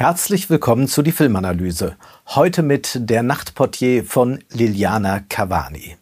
Herzlich willkommen zu die Filmanalyse. Heute mit der Nachtportier von Liliana Cavani.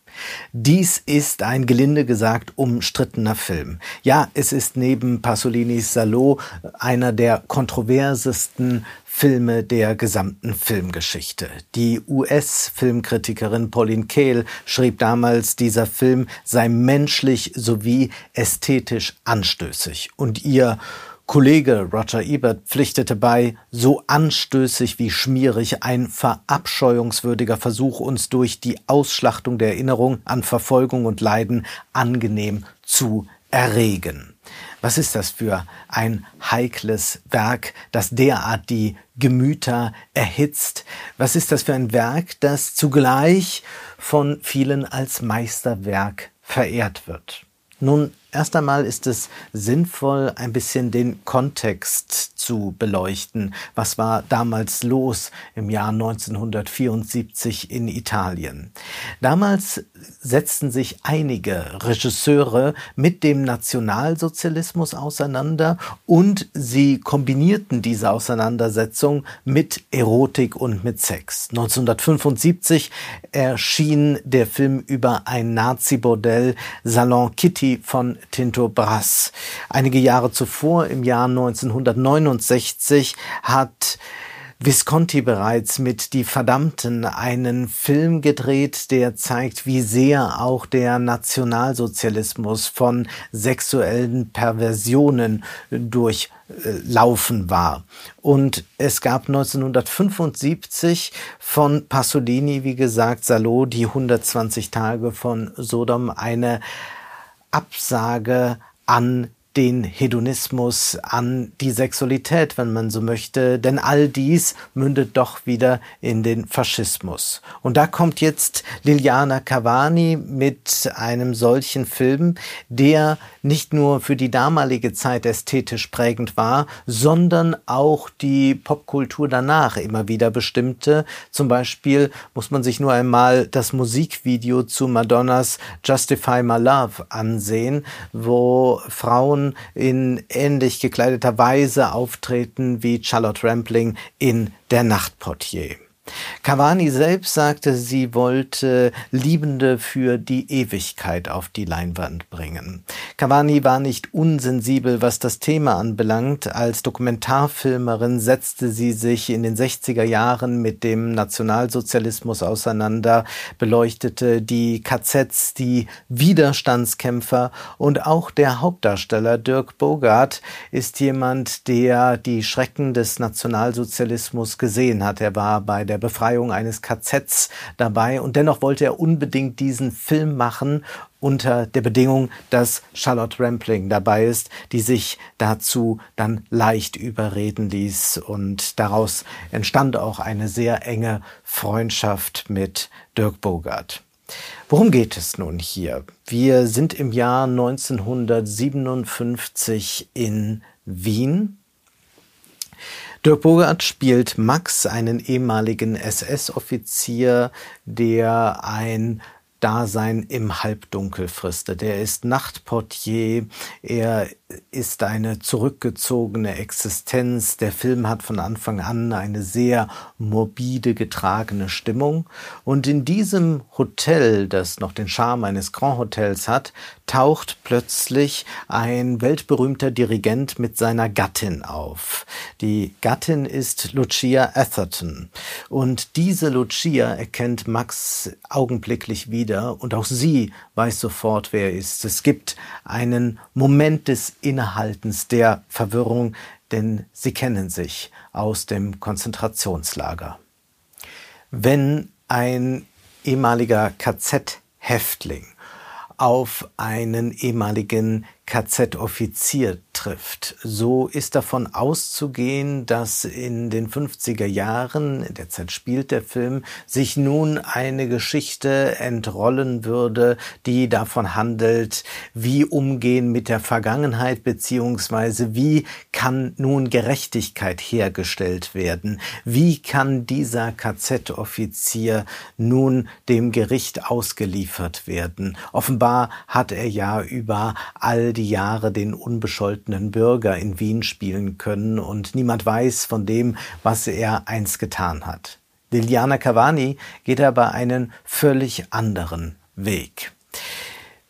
Dies ist ein gelinde gesagt umstrittener Film. Ja, es ist neben Pasolinis Salo einer der kontroversesten Filme der gesamten Filmgeschichte. Die US-Filmkritikerin Pauline Kael schrieb damals, dieser Film sei menschlich sowie ästhetisch anstößig und ihr Kollege Roger Ebert pflichtete bei, so anstößig wie schmierig ein verabscheuungswürdiger Versuch, uns durch die Ausschlachtung der Erinnerung an Verfolgung und Leiden angenehm zu erregen. Was ist das für ein heikles Werk, das derart die Gemüter erhitzt? Was ist das für ein Werk, das zugleich von vielen als Meisterwerk verehrt wird? Nun, erst einmal ist es sinnvoll, ein bisschen den Kontext zu beleuchten. Was war damals los im Jahr 1974 in Italien? Damals setzten sich einige Regisseure mit dem Nationalsozialismus auseinander und sie kombinierten diese Auseinandersetzung mit Erotik und mit Sex. 1975 erschien der Film über ein Nazi-Bordell Salon Kitty von Tinto Brass. Einige Jahre zuvor, im Jahr 1969, hat Visconti bereits mit Die Verdammten einen Film gedreht, der zeigt, wie sehr auch der Nationalsozialismus von sexuellen Perversionen durchlaufen war. Und es gab 1975 von Pasolini, wie gesagt, Salo, die 120 Tage von Sodom, eine Absage an den Hedonismus, an die Sexualität, wenn man so möchte, denn all dies mündet doch wieder in den Faschismus. Und da kommt jetzt Liliana Cavani mit einem solchen Film, der nicht nur für die damalige Zeit ästhetisch prägend war, sondern auch die Popkultur danach immer wieder bestimmte. Zum Beispiel muss man sich nur einmal das Musikvideo zu Madonnas Justify My Love ansehen, wo Frauen in ähnlich gekleideter Weise auftreten wie Charlotte Rampling in Der Nachtportier. Cavani selbst sagte, sie wollte Liebende für die Ewigkeit auf die Leinwand bringen. Cavani war nicht unsensibel, was das Thema anbelangt. Als Dokumentarfilmerin setzte sie sich in den 60er Jahren mit dem Nationalsozialismus auseinander, beleuchtete die KZs, die Widerstandskämpfer und auch der Hauptdarsteller Dirk Bogart ist jemand, der die Schrecken des Nationalsozialismus gesehen hat. Er war bei der der Befreiung eines KZs dabei und dennoch wollte er unbedingt diesen Film machen unter der Bedingung, dass Charlotte Rampling dabei ist, die sich dazu dann leicht überreden ließ und daraus entstand auch eine sehr enge Freundschaft mit Dirk Bogart. Worum geht es nun hier? Wir sind im Jahr 1957 in Wien Dirk Bogart spielt Max, einen ehemaligen SS-Offizier, der ein Dasein im Halbdunkel fristet. Er ist Nachtportier, er ist eine zurückgezogene Existenz. Der Film hat von Anfang an eine sehr morbide getragene Stimmung. Und in diesem Hotel, das noch den Charme eines Grand Hotels hat, taucht plötzlich ein weltberühmter Dirigent mit seiner Gattin auf. Die Gattin ist Lucia Atherton. Und diese Lucia erkennt Max augenblicklich wieder und auch sie weiß sofort, wer er ist. Es gibt einen Moment des Innehaltens, der Verwirrung, denn sie kennen sich aus dem Konzentrationslager. Wenn ein ehemaliger KZ-Häftling auf einen ehemaligen KZ-Offizier trifft. So ist davon auszugehen, dass in den 50er Jahren, in der Zeit spielt der Film, sich nun eine Geschichte entrollen würde, die davon handelt, wie umgehen mit der Vergangenheit, beziehungsweise wie kann nun Gerechtigkeit hergestellt werden? Wie kann dieser KZ-Offizier nun dem Gericht ausgeliefert werden? Offenbar hat er ja über all die Jahre den unbescholtenen Bürger in Wien spielen können und niemand weiß von dem, was er einst getan hat. Liliana Cavani geht aber einen völlig anderen Weg.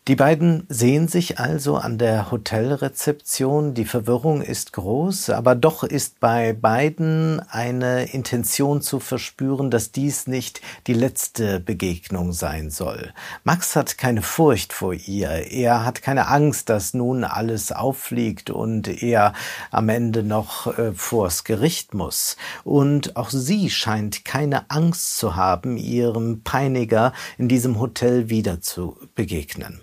Die beiden sehen sich also an der Hotelrezeption. Die Verwirrung ist groß, aber doch ist bei beiden eine Intention zu verspüren, dass dies nicht die letzte Begegnung sein soll. Max hat keine Furcht vor ihr. Er hat keine Angst, dass nun alles auffliegt und er am Ende noch äh, vors Gericht muss. Und auch sie scheint keine Angst zu haben, ihrem Peiniger in diesem Hotel wieder zu begegnen.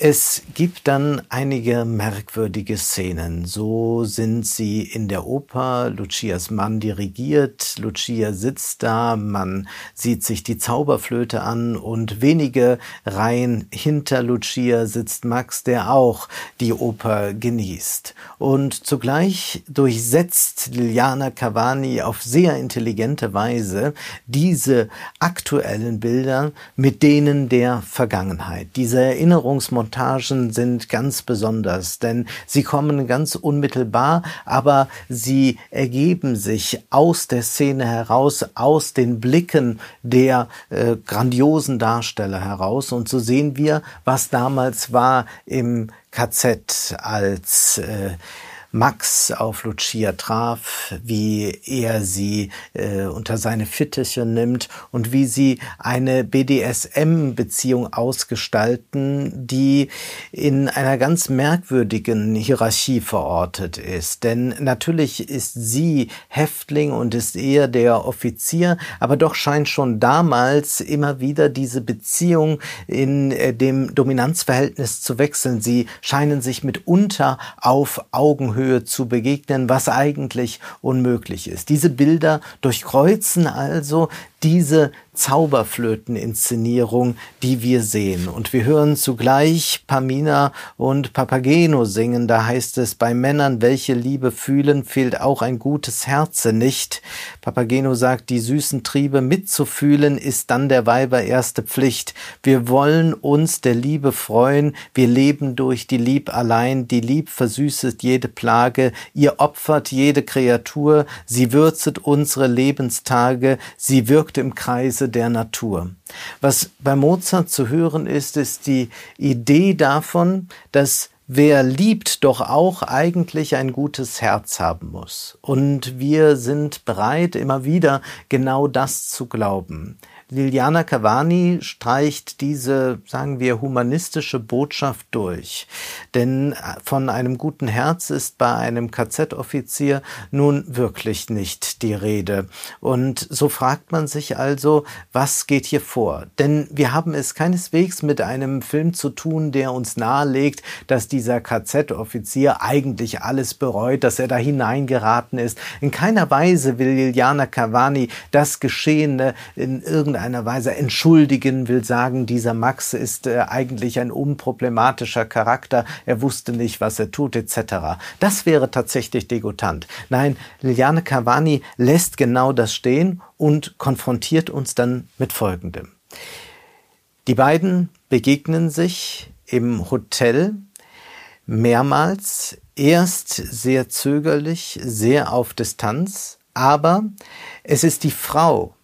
Es gibt dann einige merkwürdige Szenen. So sind sie in der Oper, Lucias Mann dirigiert, Lucia sitzt da, man sieht sich die Zauberflöte an und wenige Reihen hinter Lucia sitzt Max, der auch die Oper genießt. Und zugleich durchsetzt Liliana Cavani auf sehr intelligente Weise diese aktuellen Bilder mit denen der Vergangenheit. Diese Erinnerungsmontage Montagen sind ganz besonders, denn sie kommen ganz unmittelbar, aber sie ergeben sich aus der Szene heraus, aus den Blicken der äh, grandiosen Darsteller heraus. Und so sehen wir, was damals war im KZ als äh, Max auf Lucia traf, wie er sie äh, unter seine Fittiche nimmt und wie sie eine BDSM-Beziehung ausgestalten, die in einer ganz merkwürdigen Hierarchie verortet ist. Denn natürlich ist sie Häftling und ist eher der Offizier, aber doch scheint schon damals immer wieder diese Beziehung in äh, dem Dominanzverhältnis zu wechseln. Sie scheinen sich mitunter auf Augenhöhe Augenhöhe zu begegnen, was eigentlich unmöglich ist. Diese Bilder durchkreuzen also diese Zauberflöteninszenierung, die wir sehen. Und wir hören zugleich Pamina und Papageno singen. Da heißt es, bei Männern, welche Liebe fühlen, fehlt auch ein gutes Herze nicht. Papageno sagt, die süßen Triebe mitzufühlen ist dann der Weiber erste Pflicht. Wir wollen uns der Liebe freuen. Wir leben durch die Lieb allein. Die Lieb versüßet jede Plage. Ihr opfert jede Kreatur. Sie würzet unsere Lebenstage. Sie wirkt wirkt im Kreise der Natur. Was bei Mozart zu hören ist, ist die Idee davon, dass wer liebt, doch auch eigentlich ein gutes Herz haben muss. Und wir sind bereit, immer wieder genau das zu glauben. Liliana Cavani streicht diese, sagen wir, humanistische Botschaft durch. Denn von einem guten Herz ist bei einem KZ-Offizier nun wirklich nicht die Rede. Und so fragt man sich also, was geht hier vor? Denn wir haben es keineswegs mit einem Film zu tun, der uns nahelegt, dass dieser KZ-Offizier eigentlich alles bereut, dass er da hineingeraten ist. In keiner Weise will Liliana Cavani das Geschehene in irgendeiner irgendeiner Weise entschuldigen, will sagen, dieser Max ist äh, eigentlich ein unproblematischer Charakter, er wusste nicht, was er tut, etc. Das wäre tatsächlich degutant. Nein, Liliane Cavani lässt genau das stehen und konfrontiert uns dann mit Folgendem. Die beiden begegnen sich im Hotel mehrmals, erst sehr zögerlich, sehr auf Distanz, aber es ist die Frau,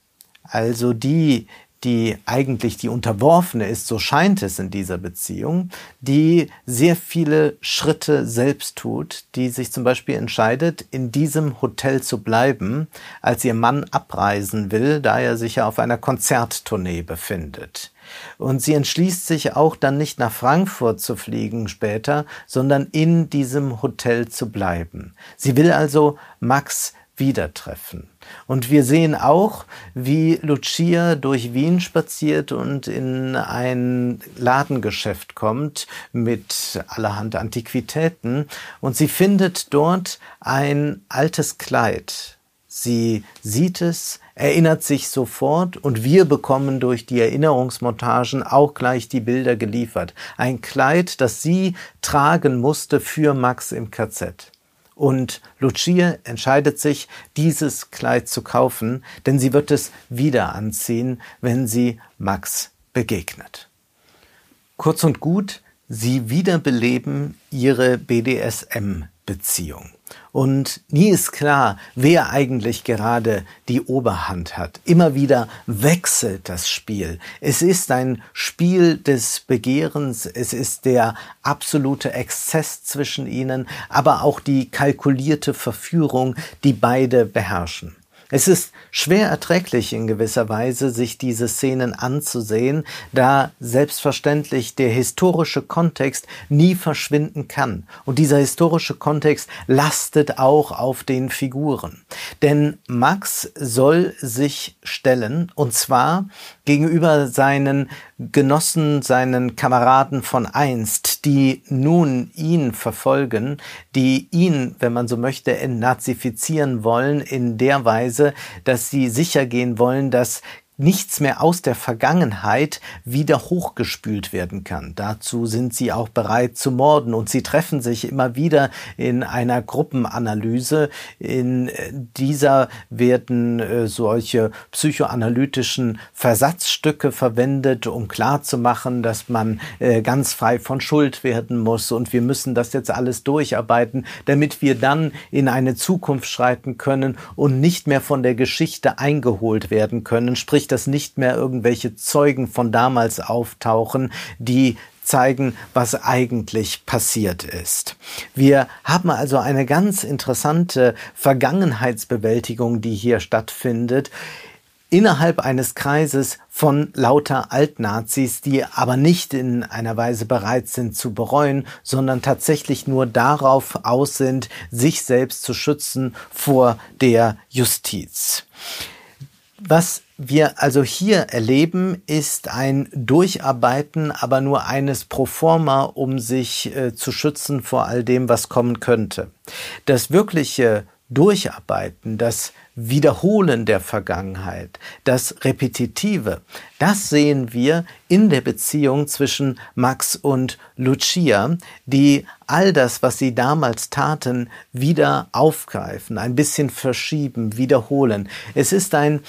also die, die eigentlich die Unterworfene ist, so scheint es in dieser Beziehung, die sehr viele Schritte selbst tut, die sich zum Beispiel entscheidet, in diesem Hotel zu bleiben, als ihr Mann abreisen will, da er sich ja auf einer Konzerttournee befindet. Und sie entschließt sich auch dann nicht nach Frankfurt zu fliegen später, sondern in diesem Hotel zu bleiben. Sie will also Max wieder treffen. Und wir sehen auch, wie Lucia durch Wien spaziert und in ein Ladengeschäft kommt mit allerhand Antiquitäten und sie findet dort ein altes Kleid. Sie sieht es, erinnert sich sofort und wir bekommen durch die Erinnerungsmontagen auch gleich die Bilder geliefert. Ein Kleid, das sie tragen musste für Max im KZ. Und Lucia entscheidet sich, dieses Kleid zu kaufen, denn sie wird es wieder anziehen, wenn sie Max begegnet. Kurz und gut, sie wiederbeleben ihre BDSM-Beziehung. Und nie ist klar, wer eigentlich gerade die Oberhand hat. Immer wieder wechselt das Spiel. Es ist ein Spiel des Begehrens, es ist der absolute Exzess zwischen ihnen, aber auch die kalkulierte Verführung, die beide beherrschen. Es ist schwer erträglich in gewisser Weise, sich diese Szenen anzusehen, da selbstverständlich der historische Kontext nie verschwinden kann. Und dieser historische Kontext lastet auch auf den Figuren. Denn Max soll sich stellen, und zwar gegenüber seinen Genossen, seinen Kameraden von einst, die nun ihn verfolgen, die ihn, wenn man so möchte, entnazifizieren wollen in der Weise, dass sie sicher gehen wollen, dass nichts mehr aus der Vergangenheit wieder hochgespült werden kann. Dazu sind sie auch bereit zu morden und sie treffen sich immer wieder in einer Gruppenanalyse. In dieser werden äh, solche psychoanalytischen Versatzstücke verwendet, um klarzumachen, dass man äh, ganz frei von Schuld werden muss und wir müssen das jetzt alles durcharbeiten, damit wir dann in eine Zukunft schreiten können und nicht mehr von der Geschichte eingeholt werden können, sprich sprich, dass nicht mehr irgendwelche Zeugen von damals auftauchen, die zeigen, was eigentlich passiert ist. Wir haben also eine ganz interessante Vergangenheitsbewältigung, die hier stattfindet innerhalb eines Kreises von lauter Altnazis, die aber nicht in einer Weise bereit sind zu bereuen, sondern tatsächlich nur darauf aus sind, sich selbst zu schützen vor der Justiz. Was wir also hier erleben, ist ein Durcharbeiten, aber nur eines pro forma, um sich äh, zu schützen vor all dem, was kommen könnte. Das wirkliche Durcharbeiten, das Wiederholen der Vergangenheit, das Repetitive, das sehen wir in der Beziehung zwischen Max und Lucia, die all das, was sie damals taten, wieder aufgreifen, ein bisschen verschieben, wiederholen. Es ist ein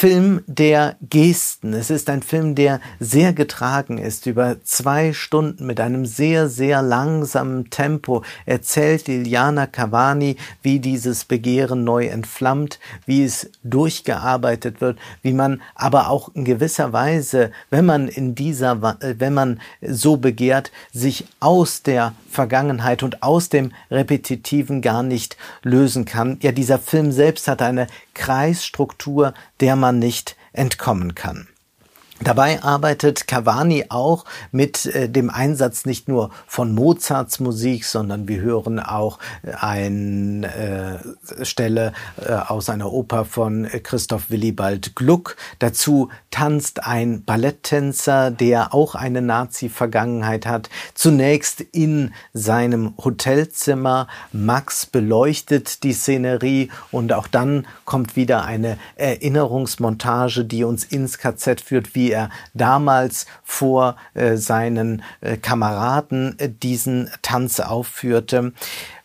Film der Gesten. Es ist ein Film, der sehr getragen ist. Über zwei Stunden mit einem sehr, sehr langsamen Tempo erzählt Liliana Cavani, wie dieses Begehren neu entflammt, wie es durchgearbeitet wird, wie man aber auch in gewisser Weise, wenn man in dieser, wenn man so begehrt, sich aus der Vergangenheit und aus dem Repetitiven gar nicht lösen kann. Ja, dieser Film selbst hat eine Kreisstruktur, der man nicht entkommen kann. Dabei arbeitet Cavani auch mit äh, dem Einsatz nicht nur von Mozarts Musik, sondern wir hören auch äh, eine äh, Stelle äh, aus einer Oper von Christoph Willibald Gluck. Dazu tanzt ein Balletttänzer, der auch eine Nazi-Vergangenheit hat. Zunächst in seinem Hotelzimmer. Max beleuchtet die Szenerie und auch dann kommt wieder eine Erinnerungsmontage, die uns ins KZ führt, wie er damals vor äh, seinen äh, Kameraden äh, diesen Tanz aufführte.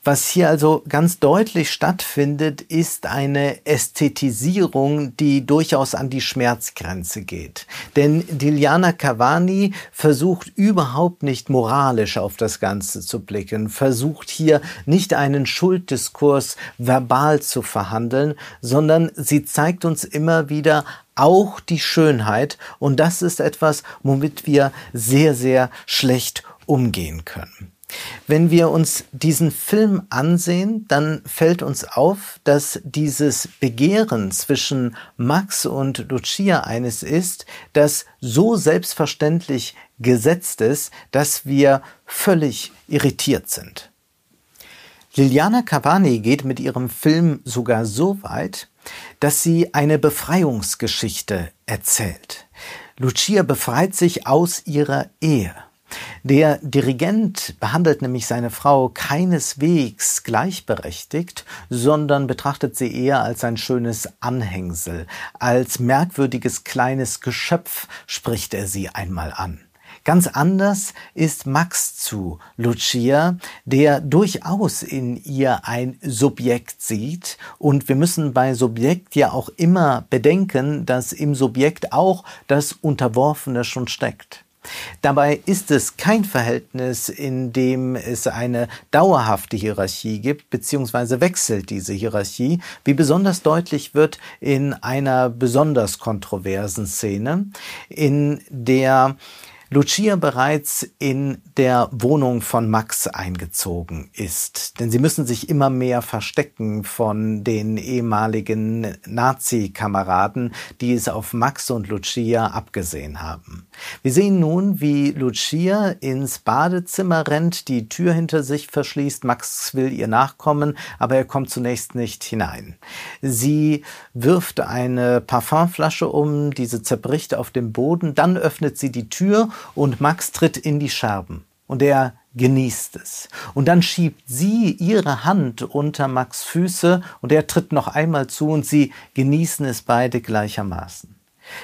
Was hier also ganz deutlich stattfindet, ist eine Ästhetisierung, die durchaus an die Schmerzgrenze geht. Denn Diliana Cavani versucht überhaupt nicht moralisch auf das Ganze zu blicken, versucht hier nicht einen Schulddiskurs verbal zu verhandeln, sondern sie zeigt uns immer wieder auch die Schönheit und das ist etwas, womit wir sehr, sehr schlecht umgehen können. Wenn wir uns diesen Film ansehen, dann fällt uns auf, dass dieses Begehren zwischen Max und Lucia eines ist, das so selbstverständlich gesetzt ist, dass wir völlig irritiert sind. Liliana Cavani geht mit ihrem Film sogar so weit, dass sie eine Befreiungsgeschichte erzählt. Lucia befreit sich aus ihrer Ehe. Der Dirigent behandelt nämlich seine Frau keineswegs gleichberechtigt, sondern betrachtet sie eher als ein schönes Anhängsel, als merkwürdiges kleines Geschöpf spricht er sie einmal an. Ganz anders ist Max zu Lucia, der durchaus in ihr ein Subjekt sieht. Und wir müssen bei Subjekt ja auch immer bedenken, dass im Subjekt auch das Unterworfene schon steckt. Dabei ist es kein Verhältnis, in dem es eine dauerhafte Hierarchie gibt, beziehungsweise wechselt diese Hierarchie, wie besonders deutlich wird in einer besonders kontroversen Szene, in der Lucia bereits in der Wohnung von Max eingezogen ist. Denn sie müssen sich immer mehr verstecken von den ehemaligen Nazi-Kameraden, die es auf Max und Lucia abgesehen haben. Wir sehen nun, wie Lucia ins Badezimmer rennt, die Tür hinter sich verschließt. Max will ihr nachkommen, aber er kommt zunächst nicht hinein. Sie wirft eine Parfumflasche um, diese zerbricht auf dem Boden, dann öffnet sie die Tür und Max tritt in die Scherben und er genießt es. Und dann schiebt sie ihre Hand unter Max Füße und er tritt noch einmal zu und sie genießen es beide gleichermaßen.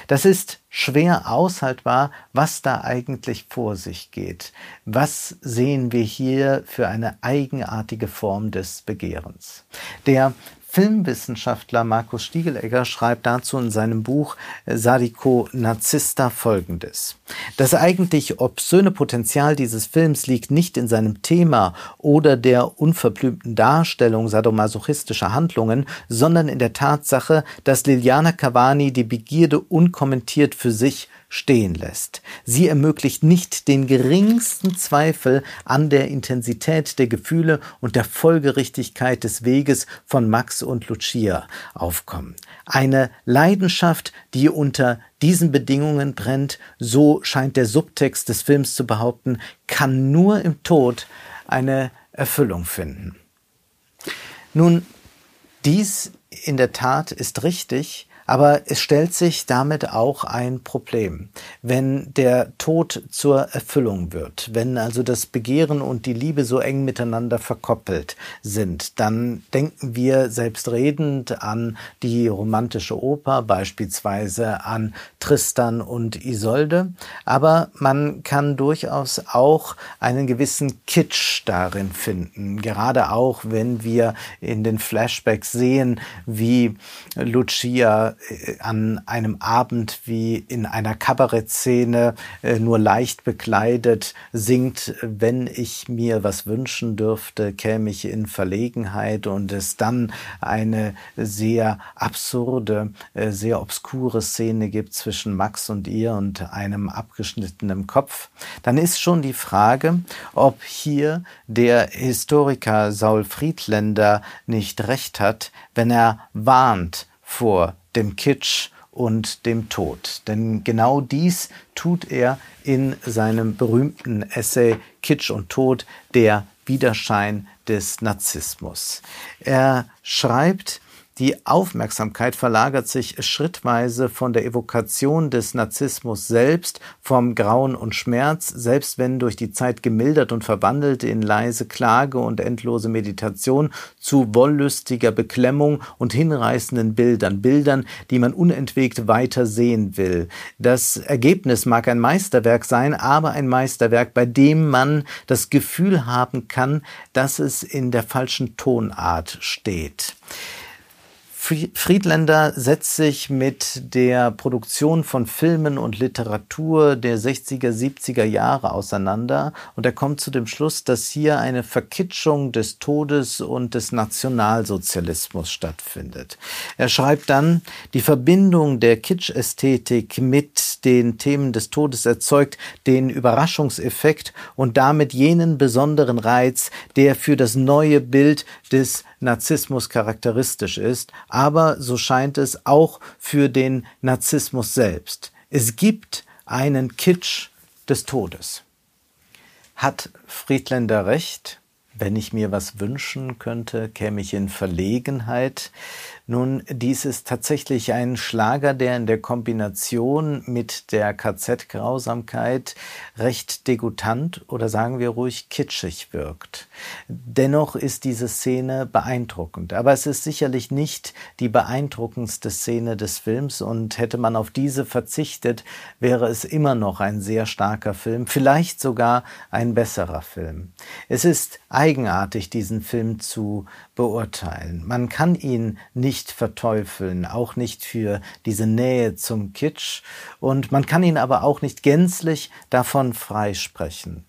Das ist schwer aushaltbar, was da eigentlich vor sich geht. Was sehen wir hier für eine eigenartige Form des Begehrens? Der Filmwissenschaftler Markus Stiegelegger schreibt dazu in seinem Buch Sadiko Narzista folgendes. Das eigentlich obszöne Potenzial dieses Films liegt nicht in seinem Thema oder der unverblümten Darstellung sadomasochistischer Handlungen, sondern in der Tatsache, dass Liliana Cavani die Begierde unkommentiert für sich stehen lässt. Sie ermöglicht nicht den geringsten Zweifel an der Intensität der Gefühle und der Folgerichtigkeit des Weges von Max und Lucia aufkommen. Eine Leidenschaft, die unter diesen Bedingungen brennt, so scheint der Subtext des Films zu behaupten, kann nur im Tod eine Erfüllung finden. Nun, dies in der Tat ist richtig, aber es stellt sich damit auch ein Problem. Wenn der Tod zur Erfüllung wird, wenn also das Begehren und die Liebe so eng miteinander verkoppelt sind, dann denken wir selbstredend an die romantische Oper, beispielsweise an Tristan und Isolde. Aber man kann durchaus auch einen gewissen Kitsch darin finden. Gerade auch, wenn wir in den Flashbacks sehen, wie Lucia an einem Abend wie in einer Kabarettszene äh, nur leicht bekleidet singt, wenn ich mir was wünschen dürfte, käme ich in Verlegenheit und es dann eine sehr absurde, äh, sehr obskure Szene gibt zwischen Max und ihr und einem abgeschnittenen Kopf, dann ist schon die Frage, ob hier der Historiker Saul Friedländer nicht recht hat, wenn er warnt vor dem Kitsch und dem Tod. Denn genau dies tut er in seinem berühmten Essay Kitsch und Tod, der Widerschein des Narzissmus. Er schreibt, die Aufmerksamkeit verlagert sich schrittweise von der Evokation des Narzissmus selbst, vom Grauen und Schmerz, selbst wenn durch die Zeit gemildert und verwandelt in leise Klage und endlose Meditation, zu wollüstiger Beklemmung und hinreißenden Bildern, Bildern, die man unentwegt weiter sehen will. Das Ergebnis mag ein Meisterwerk sein, aber ein Meisterwerk, bei dem man das Gefühl haben kann, dass es in der falschen Tonart steht. Friedländer setzt sich mit der Produktion von Filmen und Literatur der 60er, 70er Jahre auseinander und er kommt zu dem Schluss, dass hier eine Verkitschung des Todes und des Nationalsozialismus stattfindet. Er schreibt dann, die Verbindung der Kitsch-Ästhetik mit den Themen des Todes erzeugt den Überraschungseffekt und damit jenen besonderen Reiz, der für das neue Bild des Narzissmus charakteristisch ist, aber so scheint es auch für den Narzissmus selbst. Es gibt einen Kitsch des Todes. Hat Friedländer recht? Wenn ich mir was wünschen könnte, käme ich in Verlegenheit. Nun, dies ist tatsächlich ein Schlager, der in der Kombination mit der KZ-Grausamkeit recht degutant oder sagen wir ruhig kitschig wirkt. Dennoch ist diese Szene beeindruckend, aber es ist sicherlich nicht die beeindruckendste Szene des Films und hätte man auf diese verzichtet, wäre es immer noch ein sehr starker Film, vielleicht sogar ein besserer Film. Es ist eigenartig, diesen Film zu beurteilen. Man kann ihn nicht nicht verteufeln, auch nicht für diese Nähe zum Kitsch. Und man kann ihn aber auch nicht gänzlich davon freisprechen.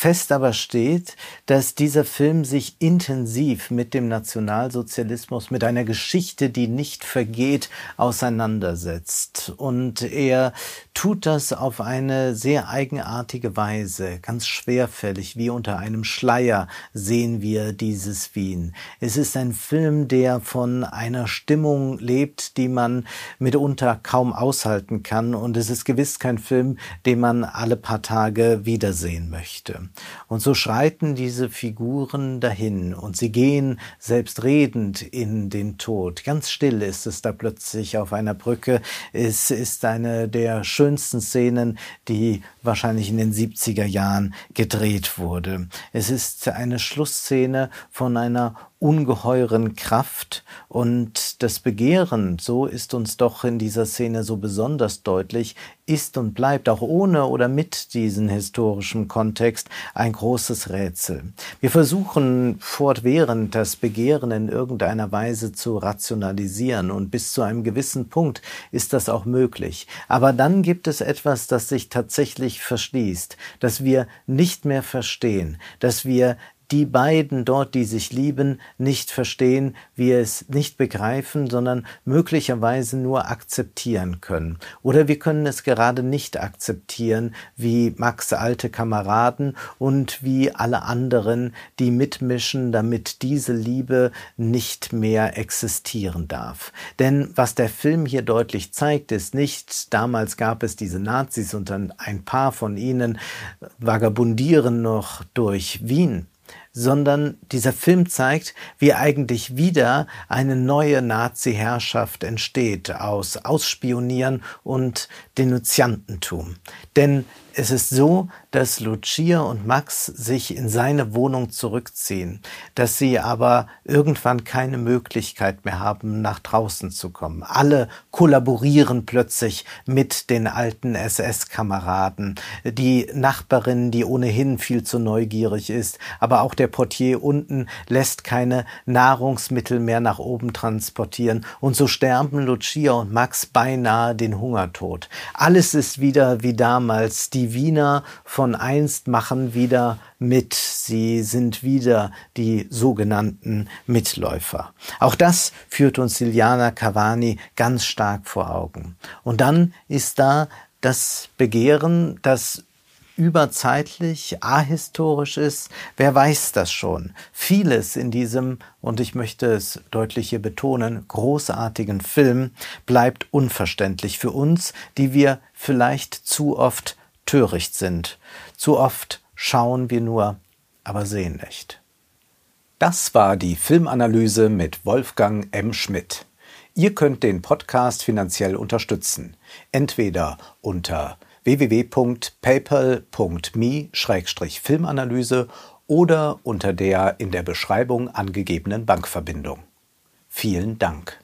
Fest aber steht, dass dieser Film sich intensiv mit dem Nationalsozialismus, mit einer Geschichte, die nicht vergeht, auseinandersetzt. Und er tut das auf eine sehr eigenartige Weise, ganz schwerfällig, wie unter einem Schleier sehen wir dieses Wien. Es ist ein Film, der von einer Stimmung lebt, die man mitunter kaum aushalten kann. Und es ist gewiss kein Film, den man alle paar Tage wiedersehen möchte. Und so schreiten diese Figuren dahin und sie gehen selbstredend in den Tod. Ganz still ist es da plötzlich auf einer Brücke. Es ist eine der schönsten Szenen, die wahrscheinlich in den 70er Jahren gedreht wurde. Es ist eine Schlussszene von einer ungeheuren Kraft und das Begehren, so ist uns doch in dieser Szene so besonders deutlich, ist und bleibt auch ohne oder mit diesem historischen Kontext ein großes Rätsel. Wir versuchen fortwährend das Begehren in irgendeiner Weise zu rationalisieren und bis zu einem gewissen Punkt ist das auch möglich. Aber dann gibt es etwas, das sich tatsächlich verschließt, das wir nicht mehr verstehen, dass wir die beiden dort, die sich lieben, nicht verstehen, wir es nicht begreifen, sondern möglicherweise nur akzeptieren können. Oder wir können es gerade nicht akzeptieren, wie Max alte Kameraden und wie alle anderen, die mitmischen, damit diese Liebe nicht mehr existieren darf. Denn was der Film hier deutlich zeigt, ist nicht, damals gab es diese Nazis und dann ein paar von ihnen vagabundieren noch durch Wien sondern dieser Film zeigt, wie eigentlich wieder eine neue Nazi-Herrschaft entsteht aus Ausspionieren und Denunziantentum. Denn es ist so, dass Lucia und Max sich in seine Wohnung zurückziehen, dass sie aber irgendwann keine Möglichkeit mehr haben, nach draußen zu kommen. Alle kollaborieren plötzlich mit den alten SS-Kameraden. Die Nachbarin, die ohnehin viel zu neugierig ist, aber auch der Portier unten lässt keine Nahrungsmittel mehr nach oben transportieren. Und so sterben Lucia und Max beinahe den Hungertod. Alles ist wieder wie damals. Die Wiener von einst machen wieder mit. Sie sind wieder die sogenannten Mitläufer. Auch das führt uns Liliana Cavani ganz stark vor Augen. Und dann ist da das Begehren, das überzeitlich, ahistorisch ist, wer weiß das schon. Vieles in diesem, und ich möchte es deutlich hier betonen, großartigen Film bleibt unverständlich für uns, die wir vielleicht zu oft töricht sind. Zu oft schauen wir nur, aber sehen nicht. Das war die Filmanalyse mit Wolfgang M. Schmidt. Ihr könnt den Podcast finanziell unterstützen. Entweder unter www.paypal.me-filmanalyse oder unter der in der Beschreibung angegebenen Bankverbindung. Vielen Dank.